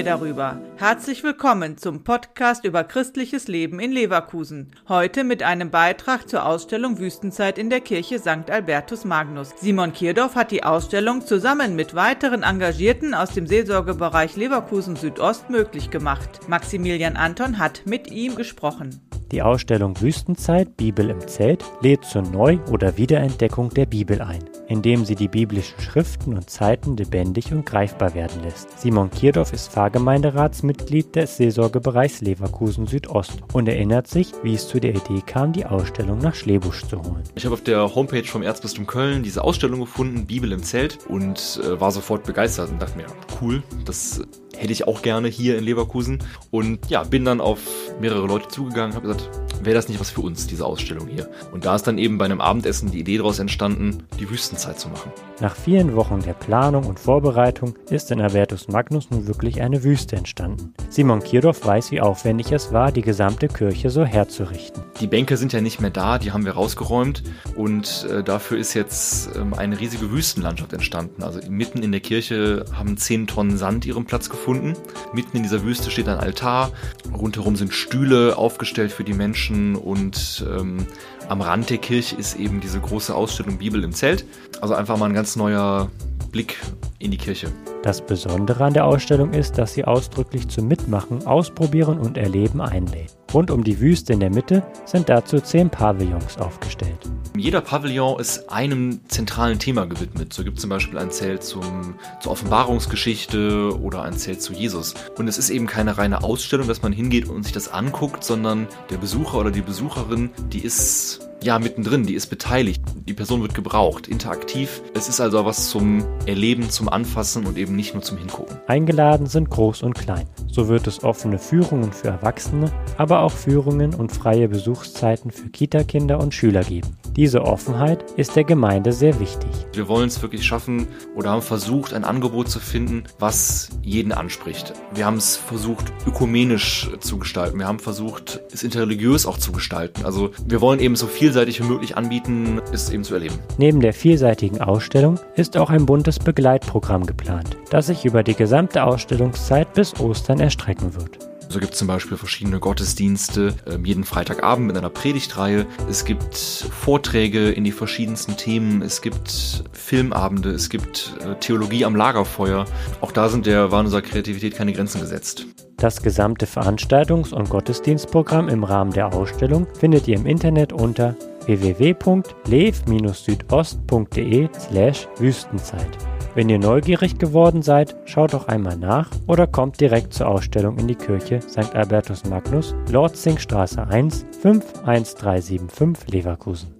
wir darüber. Herzlich willkommen zum Podcast über christliches Leben in Leverkusen. Heute mit einem Beitrag zur Ausstellung Wüstenzeit in der Kirche St. Albertus Magnus. Simon Kierdorf hat die Ausstellung zusammen mit weiteren Engagierten aus dem Seelsorgebereich Leverkusen Südost möglich gemacht. Maximilian Anton hat mit ihm gesprochen. Die Ausstellung Wüstenzeit Bibel im Zelt lädt zur Neu- oder Wiederentdeckung der Bibel ein, indem sie die biblischen Schriften und Zeiten lebendig und greifbar werden lässt. Simon Kierdorf ist Pfarrgemeinderatsmitglied des Seelsorgebereichs Leverkusen Südost und erinnert sich, wie es zu der Idee kam, die Ausstellung nach Schlebusch zu holen. Ich habe auf der Homepage vom Erzbistum Köln diese Ausstellung gefunden, Bibel im Zelt, und äh, war sofort begeistert und dachte mir, cool, das hätte ich auch gerne hier in Leverkusen. Und ja, bin dann auf mehrere Leute zugegangen, habe gesagt, wäre das nicht was für uns, diese Ausstellung hier? Und da ist dann eben bei einem Abendessen die Idee daraus entstanden, die Wüstenzeit zu machen. Nach vielen Wochen der Planung und Vorbereitung ist in Albertus Magnus nun wirklich eine Wüste entstanden. Simon Kierdorf weiß, wie aufwendig es war, die gesamte Kirche so herzurichten. Die Bänke sind ja nicht mehr da, die haben wir rausgeräumt und äh, dafür ist jetzt ähm, eine riesige Wüstenlandschaft entstanden. Also mitten in der Kirche haben 10 Tonnen Sand ihren Platz gefunden. Mitten in dieser Wüste steht ein Altar, rundherum sind Stühle aufgestellt für die Menschen und ähm, am Rand der Kirche ist eben diese große Ausstellung Bibel im Zelt. Also einfach mal ein ganz neuer Blick in die Kirche. Das Besondere an der Ausstellung ist, dass sie ausdrücklich zum Mitmachen, Ausprobieren und Erleben einlädt. Rund um die Wüste in der Mitte sind dazu zehn Pavillons aufgestellt. Jeder Pavillon ist einem zentralen Thema gewidmet. So gibt es zum Beispiel ein Zelt zum, zur Offenbarungsgeschichte oder ein Zelt zu Jesus. Und es ist eben keine reine Ausstellung, dass man hingeht und sich das anguckt, sondern der Besucher oder die Besucherin, die ist ja mittendrin, die ist beteiligt. Die Person wird gebraucht, interaktiv. Es ist also was zum Erleben, zum Anfassen und eben nicht nur zum Hingucken. Eingeladen sind groß und klein. So wird es offene Führungen für Erwachsene, aber auch Führungen und freie Besuchszeiten für Kita-Kinder und Schüler geben. Diese Offenheit ist der Gemeinde sehr wichtig. Wir wollen es wirklich schaffen oder haben versucht, ein Angebot zu finden, was jeden anspricht. Wir haben es versucht, ökumenisch zu gestalten. Wir haben versucht, es interreligiös auch zu gestalten. Also wir wollen eben so vielseitig wie möglich anbieten, es eben zu erleben. Neben der vielseitigen Ausstellung ist auch ein buntes Begleitprogramm geplant, das sich über die gesamte Ausstellungszeit bis Ostern erstrecken wird. So gibt es zum Beispiel verschiedene Gottesdienste, ähm, jeden Freitagabend mit einer Predigtreihe. Es gibt Vorträge in die verschiedensten Themen. Es gibt Filmabende. Es gibt äh, Theologie am Lagerfeuer. Auch da sind der waren unserer Kreativität keine Grenzen gesetzt. Das gesamte Veranstaltungs- und Gottesdienstprogramm im Rahmen der Ausstellung findet ihr im Internet unter www.lev-südost.de/wüstenzeit. Wenn ihr neugierig geworden seid, schaut doch einmal nach oder kommt direkt zur Ausstellung in die Kirche St. Albertus Magnus, Lordzingstraße 1, 51375 Leverkusen.